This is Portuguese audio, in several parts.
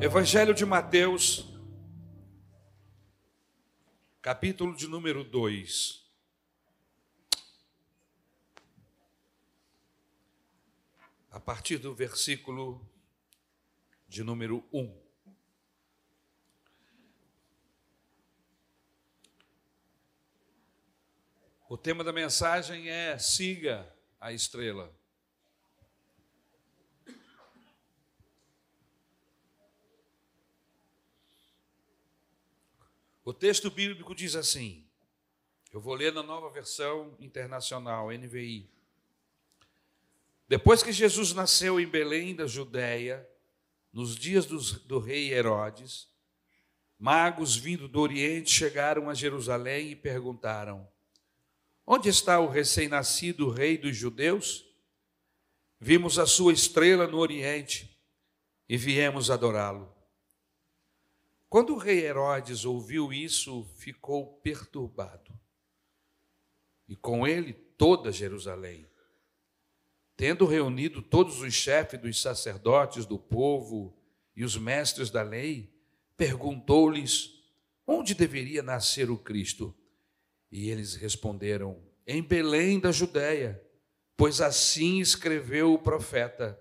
Evangelho de Mateus, capítulo de número 2. A partir do versículo de número 1. O tema da mensagem é Siga a Estrela. O texto bíblico diz assim, eu vou ler na nova versão internacional, NVI. Depois que Jesus nasceu em Belém da Judéia, nos dias do rei Herodes, magos vindo do Oriente chegaram a Jerusalém e perguntaram: Onde está o recém-nascido rei dos judeus? Vimos a sua estrela no Oriente e viemos adorá-lo. Quando o rei Herodes ouviu isso, ficou perturbado. E com ele toda Jerusalém. Tendo reunido todos os chefes dos sacerdotes do povo e os mestres da lei, perguntou-lhes onde deveria nascer o Cristo. E eles responderam: Em Belém da Judéia, pois assim escreveu o profeta.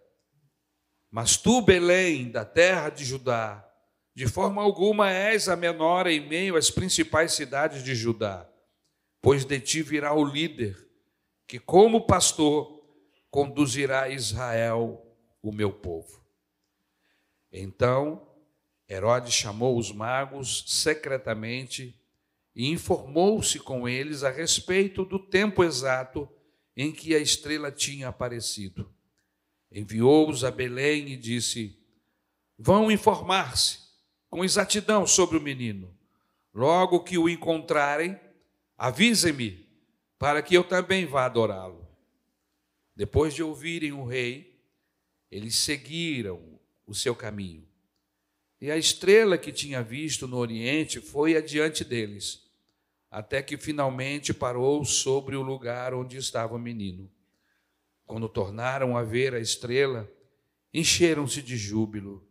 Mas tu, Belém, da terra de Judá, de forma alguma és a menor em meio às principais cidades de Judá, pois de ti virá o líder, que, como pastor, conduzirá Israel, o meu povo. Então, Herodes chamou os magos secretamente e informou-se com eles a respeito do tempo exato em que a estrela tinha aparecido. Enviou-os a Belém e disse: Vão informar-se com exatidão sobre o menino. Logo que o encontrarem, avisem-me, para que eu também vá adorá-lo. Depois de ouvirem o rei, eles seguiram o seu caminho. E a estrela que tinha visto no oriente foi adiante deles, até que finalmente parou sobre o lugar onde estava o menino. Quando tornaram a ver a estrela, encheram-se de júbilo.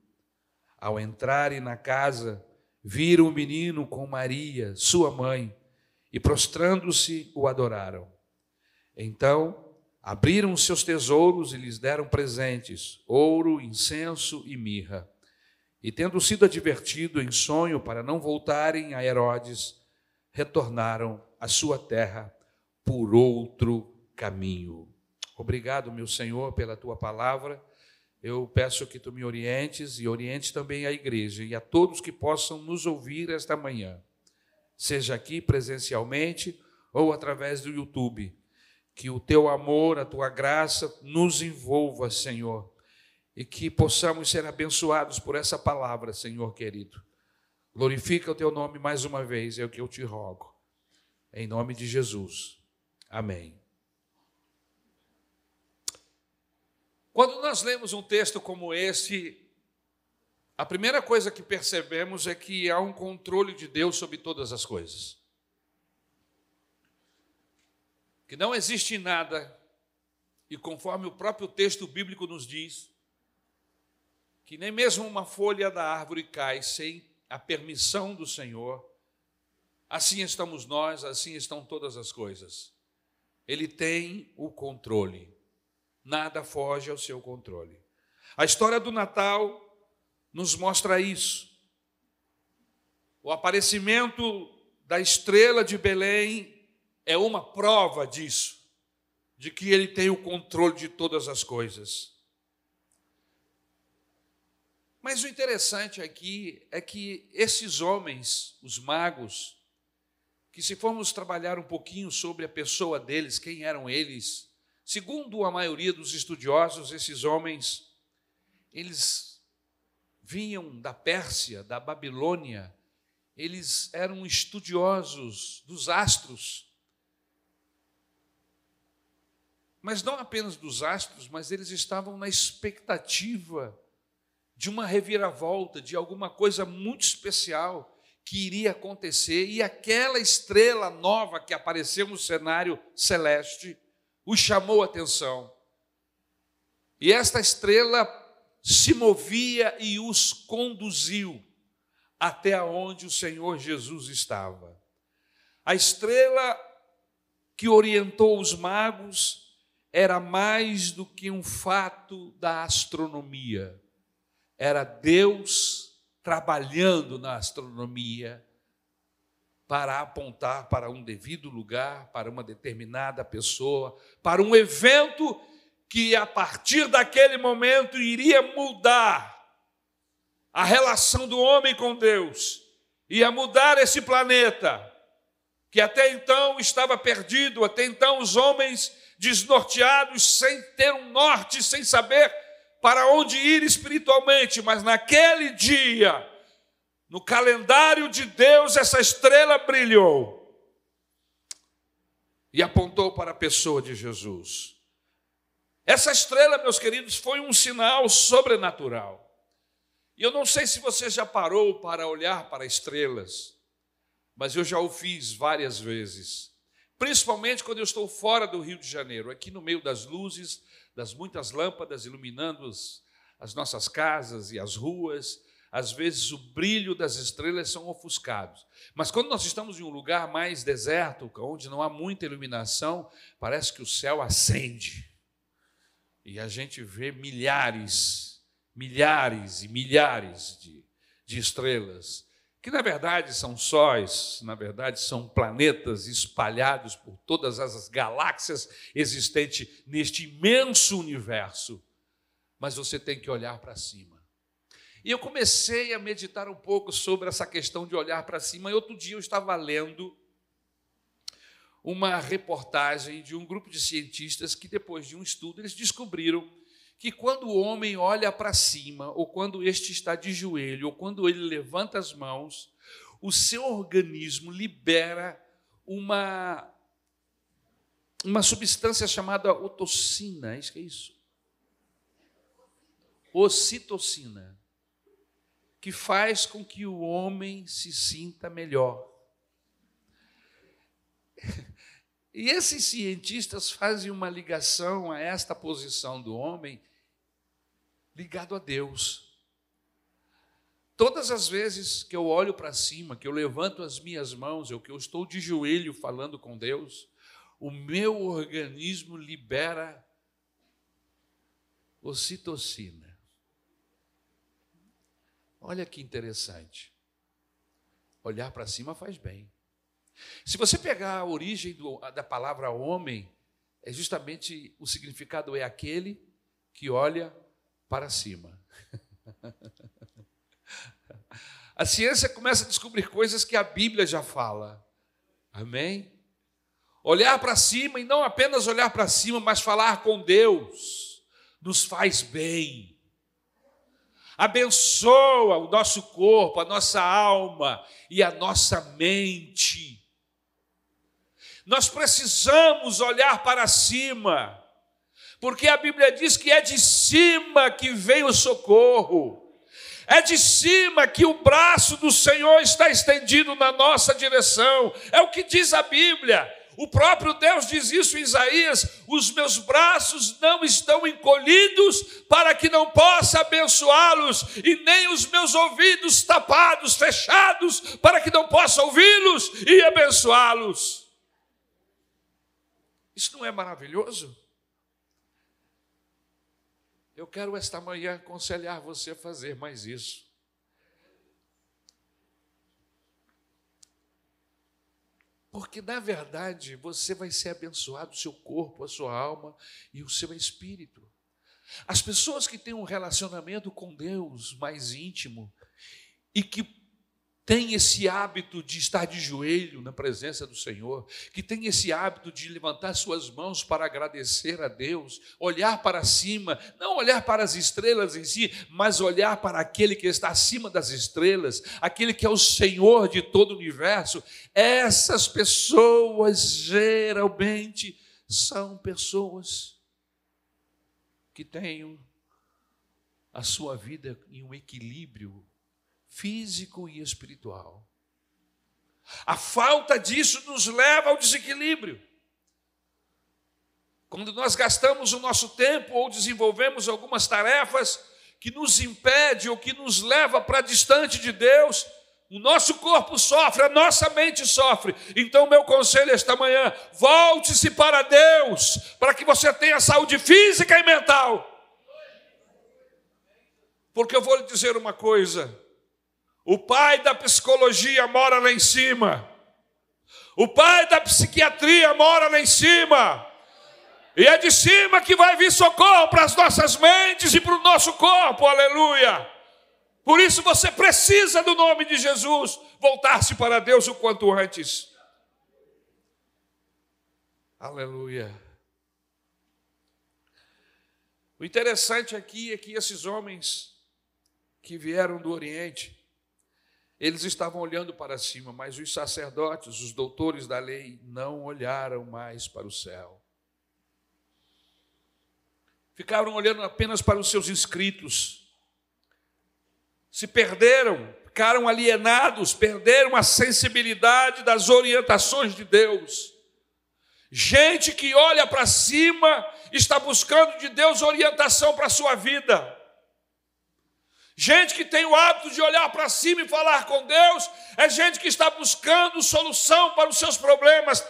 Ao entrarem na casa, viram o menino com Maria, sua mãe, e prostrando-se o adoraram. Então, abriram seus tesouros e lhes deram presentes: ouro, incenso e mirra. E tendo sido advertido em sonho para não voltarem a Herodes, retornaram à sua terra por outro caminho. Obrigado, meu Senhor, pela tua palavra. Eu peço que tu me orientes e orientes também a igreja e a todos que possam nos ouvir esta manhã, seja aqui presencialmente ou através do YouTube. Que o teu amor, a tua graça nos envolva, Senhor, e que possamos ser abençoados por essa palavra, Senhor querido. Glorifica o teu nome mais uma vez, é o que eu te rogo. Em nome de Jesus. Amém. Quando nós lemos um texto como esse, a primeira coisa que percebemos é que há um controle de Deus sobre todas as coisas. Que não existe nada, e conforme o próprio texto bíblico nos diz, que nem mesmo uma folha da árvore cai sem a permissão do Senhor. Assim estamos nós, assim estão todas as coisas. Ele tem o controle nada foge ao seu controle. A história do Natal nos mostra isso. O aparecimento da estrela de Belém é uma prova disso, de que ele tem o controle de todas as coisas. Mas o interessante aqui é que esses homens, os magos, que se formos trabalhar um pouquinho sobre a pessoa deles, quem eram eles, Segundo a maioria dos estudiosos, esses homens, eles vinham da Pérsia, da Babilônia, eles eram estudiosos dos astros. Mas não apenas dos astros, mas eles estavam na expectativa de uma reviravolta, de alguma coisa muito especial que iria acontecer, e aquela estrela nova que apareceu no cenário celeste os chamou a atenção. E esta estrela se movia e os conduziu até onde o Senhor Jesus estava. A estrela que orientou os magos era mais do que um fato da astronomia, era Deus trabalhando na astronomia para apontar para um devido lugar, para uma determinada pessoa, para um evento que a partir daquele momento iria mudar a relação do homem com Deus, ia mudar esse planeta, que até então estava perdido, até então os homens desnorteados, sem ter um norte, sem saber para onde ir espiritualmente, mas naquele dia, no calendário de Deus, essa estrela brilhou e apontou para a pessoa de Jesus. Essa estrela, meus queridos, foi um sinal sobrenatural. E eu não sei se você já parou para olhar para estrelas, mas eu já o fiz várias vezes. Principalmente quando eu estou fora do Rio de Janeiro, aqui no meio das luzes, das muitas lâmpadas iluminando as, as nossas casas e as ruas, às vezes o brilho das estrelas são ofuscados. Mas quando nós estamos em um lugar mais deserto, onde não há muita iluminação, parece que o céu acende. E a gente vê milhares, milhares e milhares de, de estrelas, que na verdade são sóis, na verdade são planetas espalhados por todas as galáxias existentes neste imenso universo. Mas você tem que olhar para cima. E eu comecei a meditar um pouco sobre essa questão de olhar para cima. E outro dia eu estava lendo uma reportagem de um grupo de cientistas que, depois de um estudo, eles descobriram que quando o homem olha para cima, ou quando este está de joelho, ou quando ele levanta as mãos, o seu organismo libera uma, uma substância chamada otocina, é isso que é isso? Ocitocina, que faz com que o homem se sinta melhor. E esses cientistas fazem uma ligação a esta posição do homem ligado a Deus. Todas as vezes que eu olho para cima, que eu levanto as minhas mãos, ou que eu estou de joelho falando com Deus, o meu organismo libera ocitocina. Olha que interessante. Olhar para cima faz bem. Se você pegar a origem do, da palavra homem, é justamente o significado é aquele que olha para cima. A ciência começa a descobrir coisas que a Bíblia já fala. Amém? Olhar para cima e não apenas olhar para cima, mas falar com Deus nos faz bem. Abençoa o nosso corpo, a nossa alma e a nossa mente. Nós precisamos olhar para cima, porque a Bíblia diz que é de cima que vem o socorro. É de cima que o braço do Senhor está estendido na nossa direção. É o que diz a Bíblia. O próprio Deus diz isso em Isaías: os meus braços não estão encolhidos para que não possa abençoá-los, e nem os meus ouvidos tapados, fechados, para que não possa ouvi-los e abençoá-los. Isso não é maravilhoso? Eu quero esta manhã aconselhar você a fazer mais isso. Porque, na verdade, você vai ser abençoado, o seu corpo, a sua alma e o seu espírito. As pessoas que têm um relacionamento com Deus mais íntimo e que tem esse hábito de estar de joelho na presença do Senhor, que tem esse hábito de levantar suas mãos para agradecer a Deus, olhar para cima, não olhar para as estrelas em si, mas olhar para aquele que está acima das estrelas, aquele que é o Senhor de todo o universo. Essas pessoas geralmente são pessoas que têm a sua vida em um equilíbrio físico e espiritual. A falta disso nos leva ao desequilíbrio. Quando nós gastamos o nosso tempo ou desenvolvemos algumas tarefas que nos impede ou que nos leva para distante de Deus, o nosso corpo sofre, a nossa mente sofre. Então, meu conselho esta manhã: volte-se para Deus, para que você tenha saúde física e mental. Porque eu vou lhe dizer uma coisa: o pai da psicologia mora lá em cima, o pai da psiquiatria mora lá em cima. E é de cima que vai vir socorro para as nossas mentes e para o nosso corpo, aleluia. Por isso você precisa do nome de Jesus voltar-se para Deus o quanto antes. Aleluia. O interessante aqui é que esses homens que vieram do Oriente, eles estavam olhando para cima, mas os sacerdotes, os doutores da lei, não olharam mais para o céu. Ficaram olhando apenas para os seus inscritos se perderam, ficaram alienados, perderam a sensibilidade das orientações de Deus. Gente que olha para cima está buscando de Deus orientação para a sua vida. Gente que tem o hábito de olhar para cima e falar com Deus, é gente que está buscando solução para os seus problemas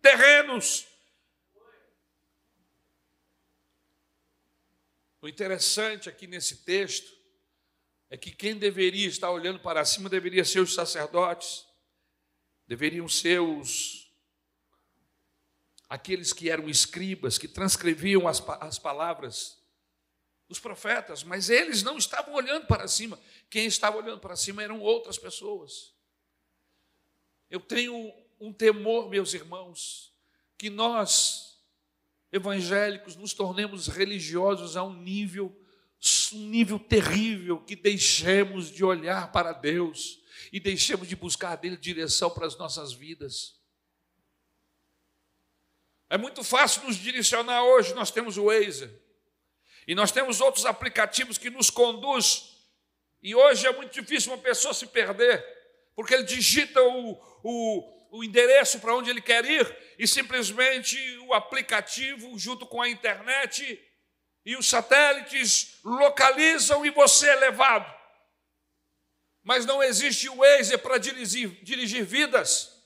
terrenos. O interessante aqui nesse texto é que quem deveria estar olhando para cima deveria ser os sacerdotes, deveriam ser os aqueles que eram escribas, que transcreviam as, as palavras dos profetas, mas eles não estavam olhando para cima. Quem estava olhando para cima eram outras pessoas. Eu tenho um temor, meus irmãos, que nós, evangélicos, nos tornemos religiosos a um nível um nível terrível que deixemos de olhar para Deus e deixemos de buscar dele direção para as nossas vidas. É muito fácil nos direcionar hoje, nós temos o Waze e nós temos outros aplicativos que nos conduz. E hoje é muito difícil uma pessoa se perder, porque ele digita o, o, o endereço para onde ele quer ir e simplesmente o aplicativo, junto com a internet, e os satélites localizam e você é levado. Mas não existe o Waze para dirigir, dirigir vidas.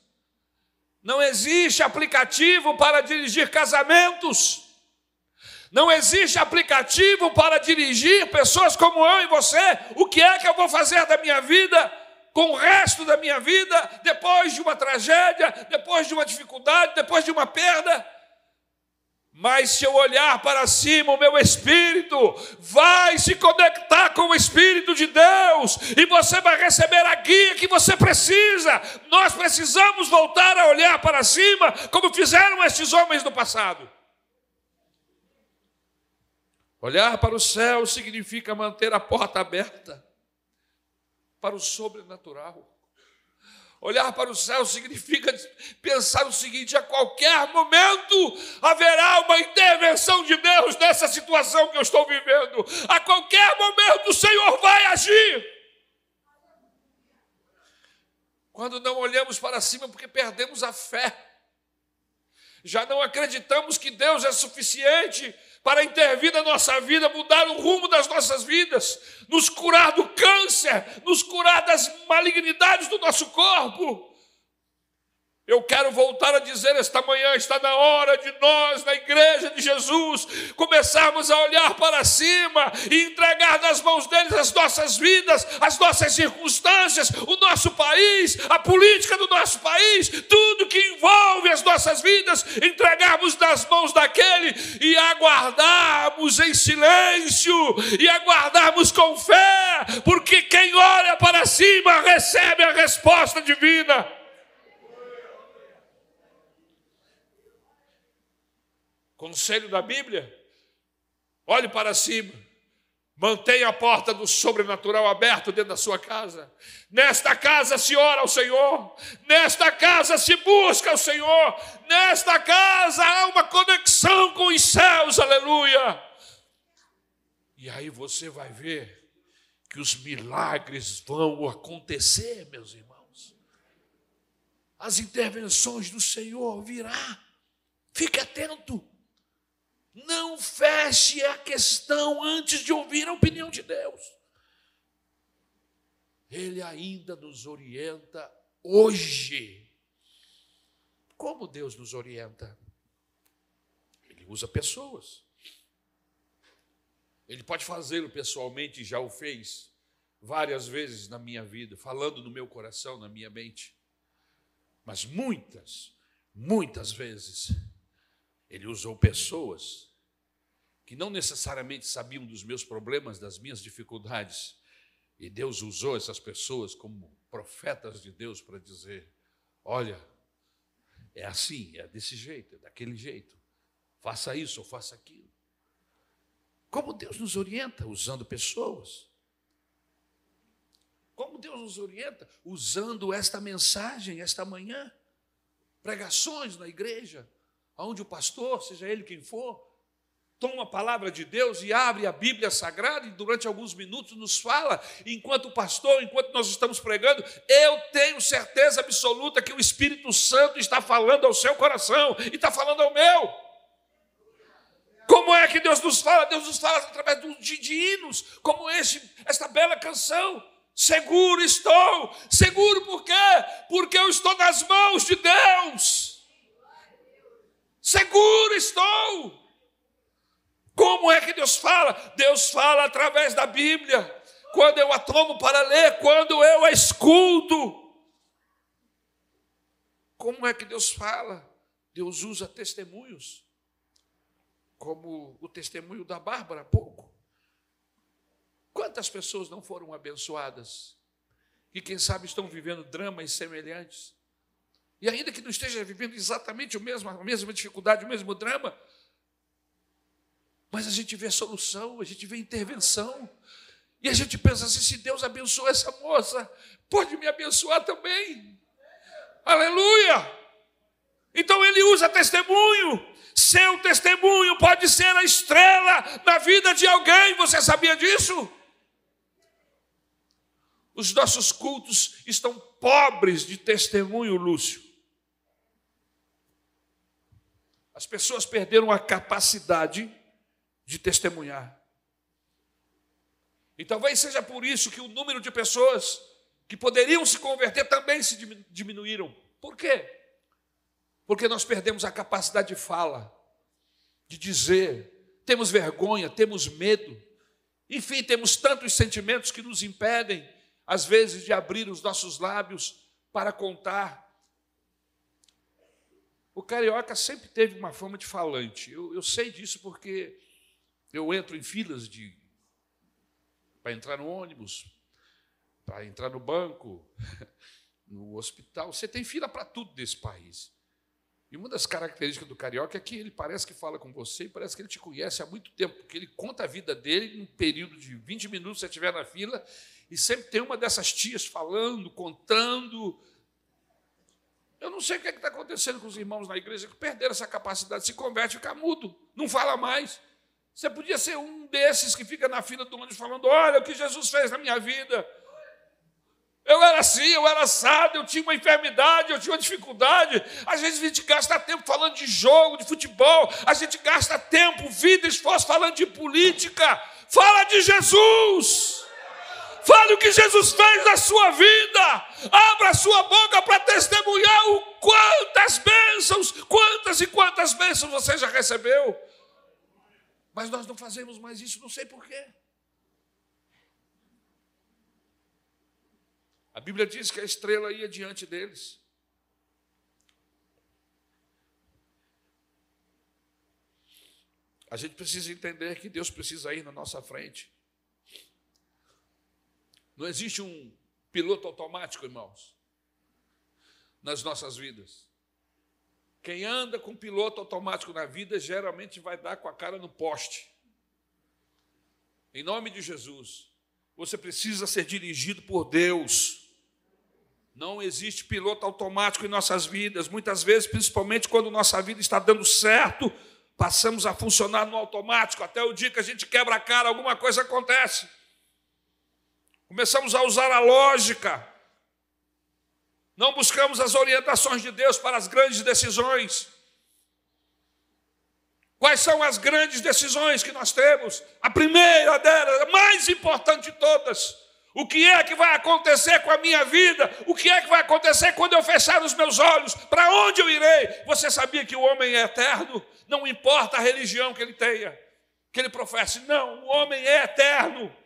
Não existe aplicativo para dirigir casamentos. Não existe aplicativo para dirigir pessoas como eu e você. O que é que eu vou fazer da minha vida com o resto da minha vida depois de uma tragédia, depois de uma dificuldade, depois de uma perda? Mas se eu olhar para cima, o meu espírito vai se conectar com o Espírito de Deus e você vai receber a guia que você precisa. Nós precisamos voltar a olhar para cima, como fizeram estes homens no passado. Olhar para o céu significa manter a porta aberta para o sobrenatural. Olhar para o céu significa pensar o seguinte: a qualquer momento haverá uma intervenção de Deus nessa situação que eu estou vivendo. A qualquer momento o Senhor vai agir. Quando não olhamos para cima porque perdemos a fé, já não acreditamos que Deus é suficiente para intervir na nossa vida, mudar o rumo das nossas vidas, nos curar do câncer, nos curar das malignidades do nosso corpo. Eu quero voltar a dizer esta manhã: está na hora de nós, na igreja de Jesus, começarmos a olhar para cima e entregar nas mãos deles as nossas vidas, as nossas circunstâncias, o nosso país, a política do nosso país, tudo que envolve as nossas vidas, entregarmos nas mãos daquele e aguardarmos em silêncio e aguardarmos com fé, porque quem olha para cima recebe a resposta divina. Conselho da Bíblia: olhe para cima, mantenha a porta do sobrenatural aberta dentro da sua casa. Nesta casa se ora ao Senhor, nesta casa se busca ao Senhor, nesta casa há uma conexão com os céus, aleluia. E aí você vai ver que os milagres vão acontecer, meus irmãos. As intervenções do Senhor virá. Fique atento. Não feche a questão antes de ouvir a opinião de Deus. Ele ainda nos orienta hoje. Como Deus nos orienta? Ele usa pessoas. Ele pode fazê-lo pessoalmente, já o fez várias vezes na minha vida, falando no meu coração, na minha mente. Mas muitas, muitas vezes, ele usou pessoas que não necessariamente sabiam dos meus problemas, das minhas dificuldades. E Deus usou essas pessoas como profetas de Deus para dizer: olha, é assim, é desse jeito, é daquele jeito. Faça isso ou faça aquilo. Como Deus nos orienta usando pessoas. Como Deus nos orienta usando esta mensagem esta manhã. Pregações na igreja, onde o pastor, seja ele quem for, toma a palavra de Deus e abre a Bíblia Sagrada e durante alguns minutos nos fala, enquanto o pastor, enquanto nós estamos pregando, eu tenho certeza absoluta que o Espírito Santo está falando ao seu coração e está falando ao meu. Como é que Deus nos fala? Deus nos fala através de, de hinos, como este, esta bela canção. Seguro estou, seguro por quê? Porque eu estou nas mãos de Deus. Seguro estou. Como é que Deus fala? Deus fala através da Bíblia. Quando eu a tomo para ler, quando eu a escuto. Como é que Deus fala? Deus usa testemunhos como o testemunho da Bárbara há pouco. Quantas pessoas não foram abençoadas? E quem sabe estão vivendo dramas semelhantes. E ainda que não esteja vivendo exatamente o mesmo, a mesma dificuldade, o mesmo drama, mas a gente vê solução, a gente vê intervenção. E a gente pensa assim: se Deus abençoou essa moça, pode me abençoar também. Aleluia! Então ele usa testemunho. Seu testemunho pode ser a estrela na vida de alguém. Você sabia disso? Os nossos cultos estão pobres de testemunho, Lúcio. As pessoas perderam a capacidade de testemunhar. E talvez seja por isso que o número de pessoas que poderiam se converter também se diminuíram. Por quê? Porque nós perdemos a capacidade de fala, de dizer, temos vergonha, temos medo, enfim, temos tantos sentimentos que nos impedem, às vezes, de abrir os nossos lábios para contar. O carioca sempre teve uma fama de falante, eu, eu sei disso porque eu entro em filas de para entrar no ônibus, para entrar no banco, no hospital. Você tem fila para tudo nesse país. E uma das características do carioca é que ele parece que fala com você e parece que ele te conhece há muito tempo, porque ele conta a vida dele num período de 20 minutos, você estiver na fila, e sempre tem uma dessas tias falando, contando. Eu não sei o que é está acontecendo com os irmãos na igreja que perderam essa capacidade, se converte fica mudo, não fala mais. Você podia ser um desses que fica na fila do ônibus falando: olha o que Jesus fez na minha vida. Eu era assim, eu era assado, eu tinha uma enfermidade, eu tinha uma dificuldade. Às vezes a gente gasta tempo falando de jogo, de futebol, a gente gasta tempo, vida, esforço falando de política. Fala de Jesus. Fale o que Jesus fez na sua vida. Abra a sua boca para testemunhar o quantas bênçãos, quantas e quantas bênçãos você já recebeu. Mas nós não fazemos mais isso, não sei porquê. A Bíblia diz que a estrela ia diante deles. A gente precisa entender que Deus precisa ir na nossa frente. Não existe um piloto automático, irmãos, nas nossas vidas. Quem anda com piloto automático na vida geralmente vai dar com a cara no poste. Em nome de Jesus, você precisa ser dirigido por Deus. Não existe piloto automático em nossas vidas. Muitas vezes, principalmente quando nossa vida está dando certo, passamos a funcionar no automático. Até o dia que a gente quebra a cara, alguma coisa acontece. Começamos a usar a lógica. Não buscamos as orientações de Deus para as grandes decisões. Quais são as grandes decisões que nós temos? A primeira delas, a mais importante de todas. O que é que vai acontecer com a minha vida? O que é que vai acontecer quando eu fechar os meus olhos? Para onde eu irei? Você sabia que o homem é eterno? Não importa a religião que ele tenha, que ele professe. Não, o homem é eterno.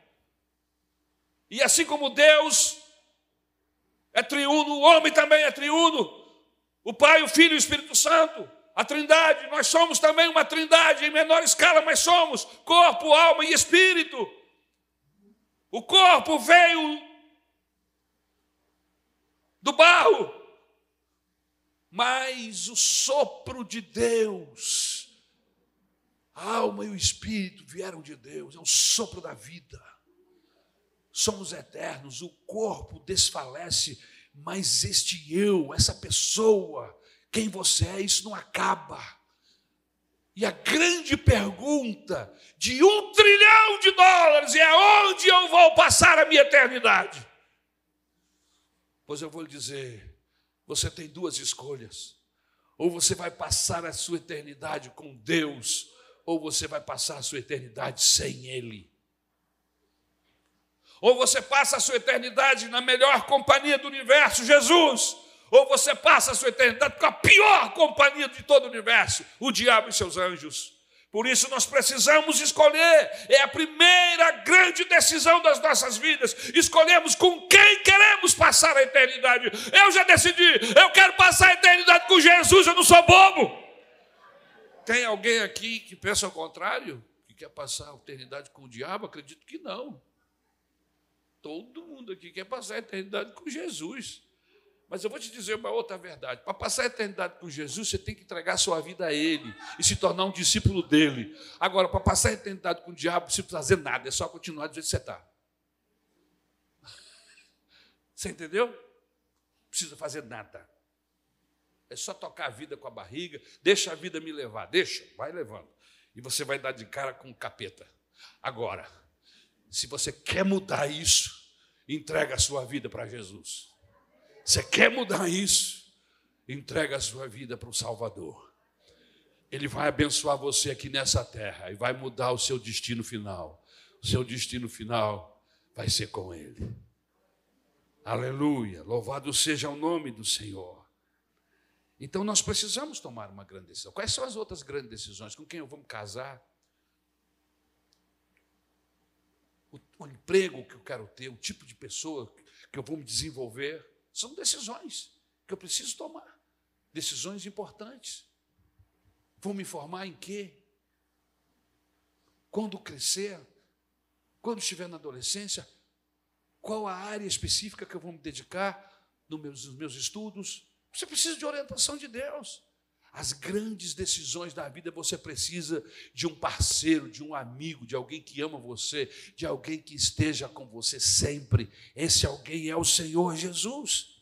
E assim como Deus é triuno, o homem também é triuno. O Pai, o Filho e o Espírito Santo. A Trindade, nós somos também uma Trindade em menor escala, mas somos corpo, alma e espírito. O corpo veio do barro, mas o sopro de Deus, a alma e o espírito vieram de Deus, é o sopro da vida. Somos eternos, o corpo desfalece, mas este eu, essa pessoa, quem você é, isso não acaba. E a grande pergunta de um trilhão de dólares é onde eu vou passar a minha eternidade? Pois eu vou lhe dizer, você tem duas escolhas. Ou você vai passar a sua eternidade com Deus, ou você vai passar a sua eternidade sem Ele. Ou você passa a sua eternidade na melhor companhia do universo, Jesus, ou você passa a sua eternidade com a pior companhia de todo o universo, o diabo e seus anjos. Por isso nós precisamos escolher, é a primeira grande decisão das nossas vidas. Escolhemos com quem queremos passar a eternidade. Eu já decidi, eu quero passar a eternidade com Jesus, eu não sou bobo. Tem alguém aqui que pensa ao contrário? Que quer passar a eternidade com o diabo? Acredito que não. Todo mundo aqui quer passar a eternidade com Jesus. Mas eu vou te dizer uma outra verdade. Para passar a eternidade com Jesus, você tem que entregar sua vida a Ele e se tornar um discípulo dele. Agora, para passar a eternidade com o diabo, não precisa fazer nada, é só continuar do jeito que você está. Você entendeu? Não precisa fazer nada. É só tocar a vida com a barriga, deixa a vida me levar, deixa, vai levando. E você vai dar de cara com o capeta. Agora, se você quer mudar isso, entrega a sua vida para Jesus. Você quer mudar isso? Entrega a sua vida para o Salvador. Ele vai abençoar você aqui nessa terra e vai mudar o seu destino final. O seu destino final vai ser com Ele. Aleluia. Louvado seja o nome do Senhor. Então nós precisamos tomar uma grande decisão. Quais são as outras grandes decisões? Com quem eu vou me casar? O, emprego que eu quero ter, o tipo de pessoa que eu vou me desenvolver. São decisões que eu preciso tomar. Decisões importantes. Vou me formar em quê? Quando crescer? Quando estiver na adolescência? Qual a área específica que eu vou me dedicar nos meus, nos meus estudos? Você precisa de orientação de Deus. As grandes decisões da vida você precisa de um parceiro, de um amigo, de alguém que ama você, de alguém que esteja com você sempre. Esse alguém é o Senhor Jesus.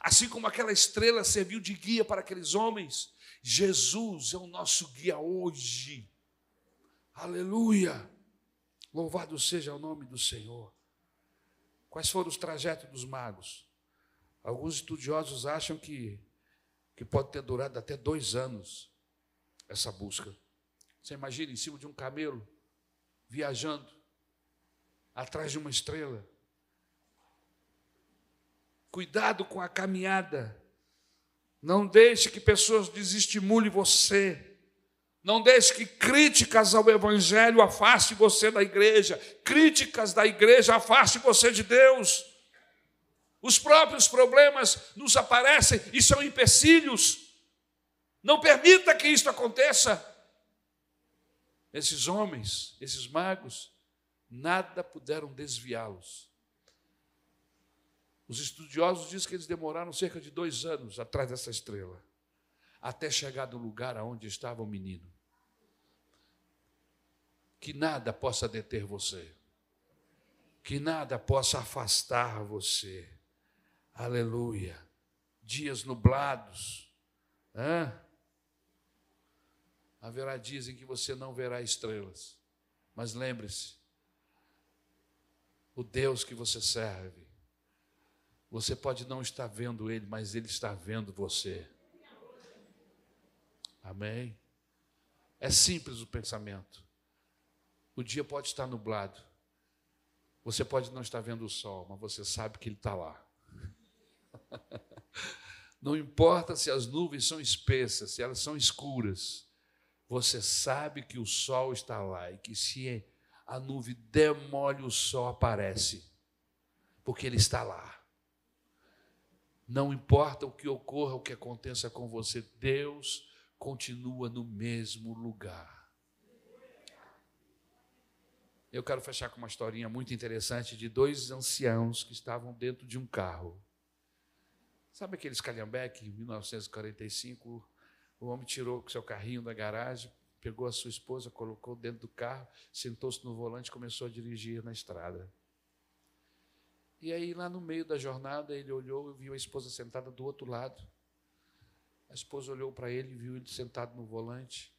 Assim como aquela estrela serviu de guia para aqueles homens, Jesus é o nosso guia hoje. Aleluia! Louvado seja o nome do Senhor. Quais foram os trajetos dos magos? Alguns estudiosos acham que que pode ter durado até dois anos essa busca. Você imagina em cima de um camelo, viajando, atrás de uma estrela. Cuidado com a caminhada. Não deixe que pessoas desestimulem você. Não deixe que críticas ao Evangelho afaste você da igreja. Críticas da igreja afaste você de Deus. Os próprios problemas nos aparecem e são empecilhos. Não permita que isso aconteça. Esses homens, esses magos, nada puderam desviá-los. Os estudiosos dizem que eles demoraram cerca de dois anos atrás dessa estrela, até chegar no lugar aonde estava o menino. Que nada possa deter você, que nada possa afastar você. Aleluia. Dias nublados. Hã? Haverá dias em que você não verá estrelas. Mas lembre-se, o Deus que você serve, você pode não estar vendo Ele, mas Ele está vendo você. Amém? É simples o pensamento. O dia pode estar nublado. Você pode não estar vendo o sol, mas você sabe que ele está lá. Não importa se as nuvens são espessas, se elas são escuras, você sabe que o sol está lá e que se a nuvem demole, o sol aparece, porque ele está lá. Não importa o que ocorra, o que aconteça com você, Deus continua no mesmo lugar. Eu quero fechar com uma historinha muito interessante de dois anciãos que estavam dentro de um carro. Sabe aqueles calhambeque, em 1945, o homem tirou seu carrinho da garagem, pegou a sua esposa, colocou dentro do carro, sentou-se no volante e começou a dirigir na estrada. E aí, lá no meio da jornada, ele olhou e viu a esposa sentada do outro lado. A esposa olhou para ele e viu ele sentado no volante.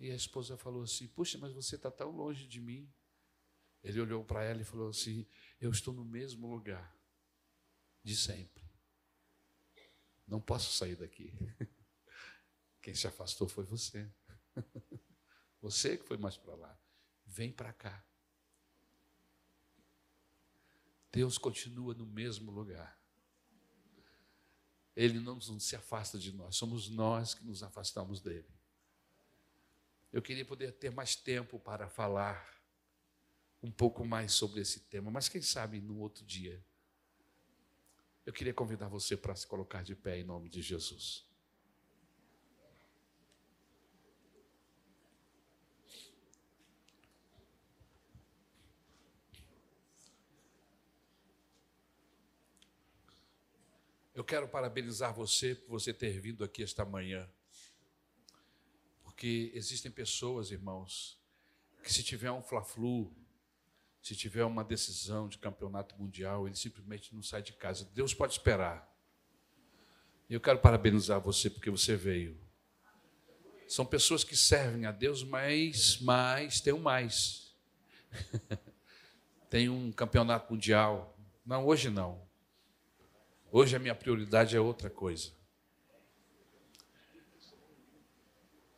E a esposa falou assim: Puxa, mas você está tão longe de mim. Ele olhou para ela e falou assim: Eu estou no mesmo lugar de sempre. Não posso sair daqui. Quem se afastou foi você. Você que foi mais para lá. Vem para cá. Deus continua no mesmo lugar. Ele não se afasta de nós, somos nós que nos afastamos dele. Eu queria poder ter mais tempo para falar um pouco mais sobre esse tema, mas quem sabe no outro dia eu queria convidar você para se colocar de pé em nome de Jesus. Eu quero parabenizar você por você ter vindo aqui esta manhã. Porque existem pessoas, irmãos, que se tiver um fla-flu, se tiver uma decisão de campeonato mundial, ele simplesmente não sai de casa. Deus pode esperar. Eu quero parabenizar você porque você veio. São pessoas que servem a Deus, mas, mas tem um mais. tem um campeonato mundial. Não, hoje não. Hoje a minha prioridade é outra coisa.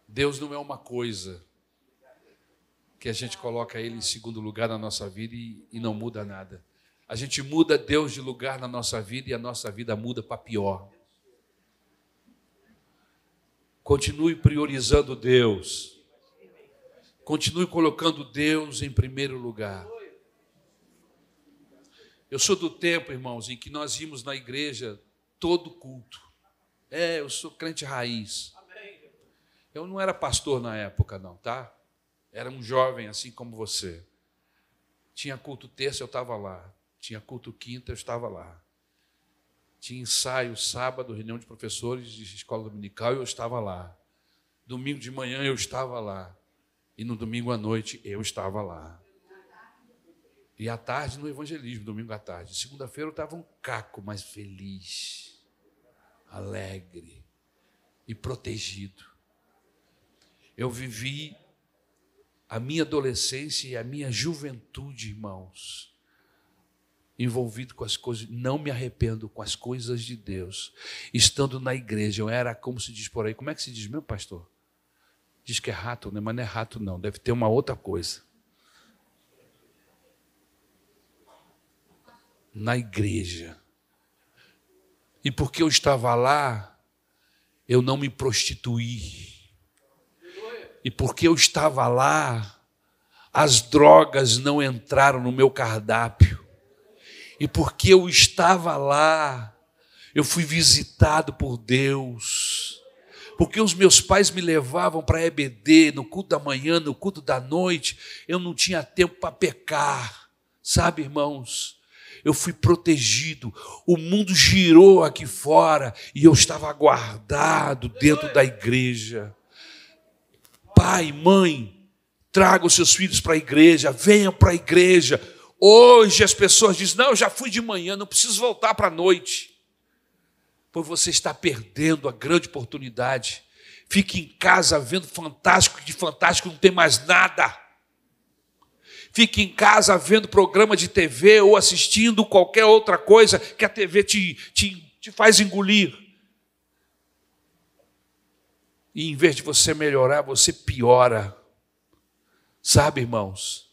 Deus não é uma coisa que a gente coloca ele em segundo lugar na nossa vida e, e não muda nada. A gente muda Deus de lugar na nossa vida e a nossa vida muda para pior. Continue priorizando Deus. Continue colocando Deus em primeiro lugar. Eu sou do tempo, irmãos, em que nós íamos na igreja todo culto. É, eu sou crente raiz. Eu não era pastor na época, não, tá? Era um jovem assim como você. Tinha culto terça, eu estava lá. Tinha culto quinta, eu estava lá. Tinha ensaio sábado, reunião de professores de escola dominical, eu estava lá. Domingo de manhã eu estava lá. E no domingo à noite eu estava lá. E à tarde no evangelismo, domingo à tarde. Segunda-feira eu estava um caco, mas feliz, alegre e protegido. Eu vivi a minha adolescência e a minha juventude, irmãos, envolvido com as coisas, não me arrependo com as coisas de Deus. Estando na igreja, eu era, como se diz por aí, como é que se diz mesmo, pastor? Diz que é rato, né? mas não é rato, não, deve ter uma outra coisa. Na igreja. E porque eu estava lá, eu não me prostituí e porque eu estava lá, as drogas não entraram no meu cardápio. E porque eu estava lá, eu fui visitado por Deus. Porque os meus pais me levavam para EBD, no culto da manhã, no culto da noite, eu não tinha tempo para pecar. Sabe, irmãos? eu fui protegido. O mundo girou aqui fora e eu estava guardado dentro da igreja pai, mãe, traga os seus filhos para a igreja, venham para a igreja. Hoje as pessoas dizem: Não, eu já fui de manhã, não preciso voltar para a noite. Pois você está perdendo a grande oportunidade. Fique em casa vendo fantástico, de fantástico não tem mais nada. Fique em casa vendo programa de TV ou assistindo qualquer outra coisa que a TV te, te, te faz engolir. E em vez de você melhorar, você piora. Sabe, irmãos?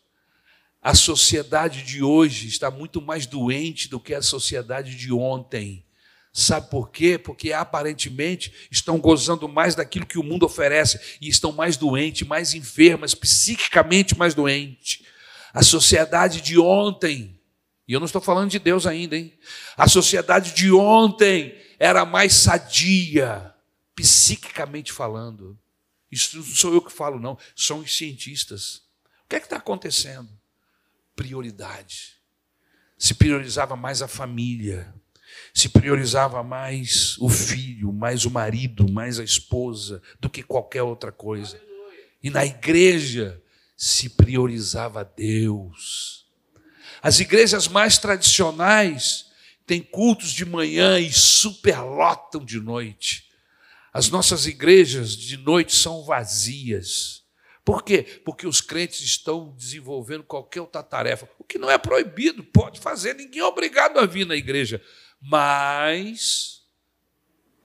A sociedade de hoje está muito mais doente do que a sociedade de ontem. Sabe por quê? Porque aparentemente estão gozando mais daquilo que o mundo oferece e estão mais doentes, mais enfermas, psiquicamente mais doentes. A sociedade de ontem, e eu não estou falando de Deus ainda, hein? A sociedade de ontem era mais sadia, psiquicamente falando. Isso não sou eu que falo, não, são os cientistas. O que é que está acontecendo? Prioridade. Se priorizava mais a família, se priorizava mais o filho, mais o marido, mais a esposa, do que qualquer outra coisa. E na igreja se priorizava Deus. As igrejas mais tradicionais têm cultos de manhã e superlotam de noite. As nossas igrejas de noite são vazias. Por quê? Porque os crentes estão desenvolvendo qualquer outra tarefa, o que não é proibido, pode fazer, ninguém é obrigado a vir na igreja, mas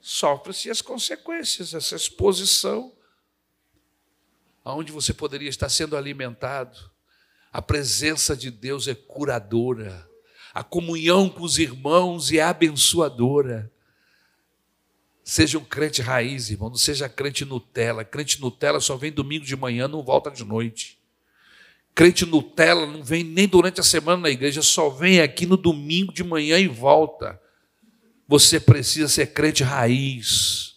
sofre-se as consequências, essa exposição, aonde você poderia estar sendo alimentado. A presença de Deus é curadora, a comunhão com os irmãos é abençoadora. Seja um crente raiz, irmão, não seja crente Nutella. Crente Nutella só vem domingo de manhã, não volta de noite. Crente Nutella não vem nem durante a semana na igreja, só vem aqui no domingo de manhã e volta. Você precisa ser crente raiz,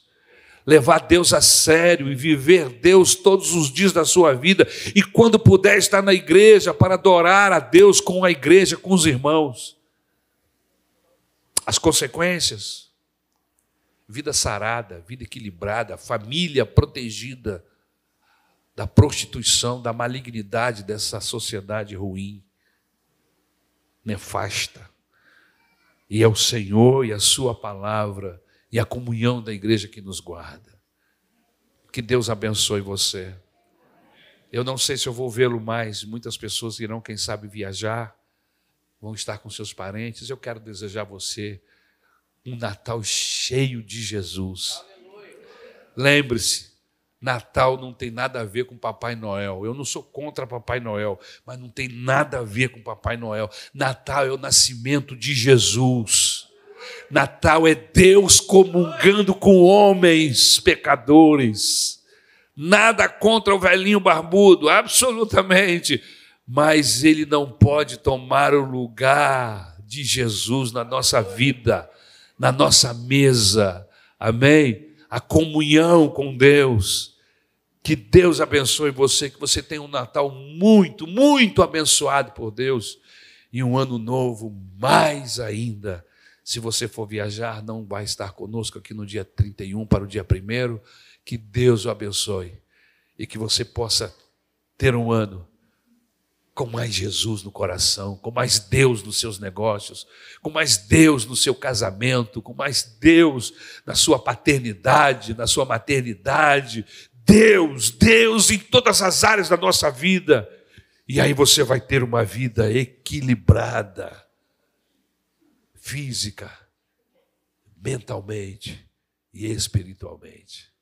levar Deus a sério e viver Deus todos os dias da sua vida. E quando puder estar na igreja para adorar a Deus com a igreja, com os irmãos. As consequências vida sarada, vida equilibrada, família protegida da prostituição, da malignidade dessa sociedade ruim, nefasta. E é o Senhor e a Sua palavra e a comunhão da igreja que nos guarda. Que Deus abençoe você. Eu não sei se eu vou vê-lo mais, muitas pessoas irão, quem sabe, viajar, vão estar com seus parentes. Eu quero desejar a você um Natal cheio de Jesus. Lembre-se, Natal não tem nada a ver com Papai Noel. Eu não sou contra Papai Noel, mas não tem nada a ver com Papai Noel. Natal é o nascimento de Jesus. Natal é Deus comungando com homens pecadores. Nada contra o velhinho barbudo, absolutamente. Mas ele não pode tomar o lugar de Jesus na nossa vida na nossa mesa. Amém? A comunhão com Deus. Que Deus abençoe você, que você tenha um Natal muito, muito abençoado por Deus e um ano novo mais ainda. Se você for viajar, não vai estar conosco aqui no dia 31 para o dia 1. Que Deus o abençoe e que você possa ter um ano com mais Jesus no coração, com mais Deus nos seus negócios, com mais Deus no seu casamento, com mais Deus na sua paternidade, na sua maternidade. Deus, Deus em todas as áreas da nossa vida. E aí você vai ter uma vida equilibrada, física, mentalmente e espiritualmente.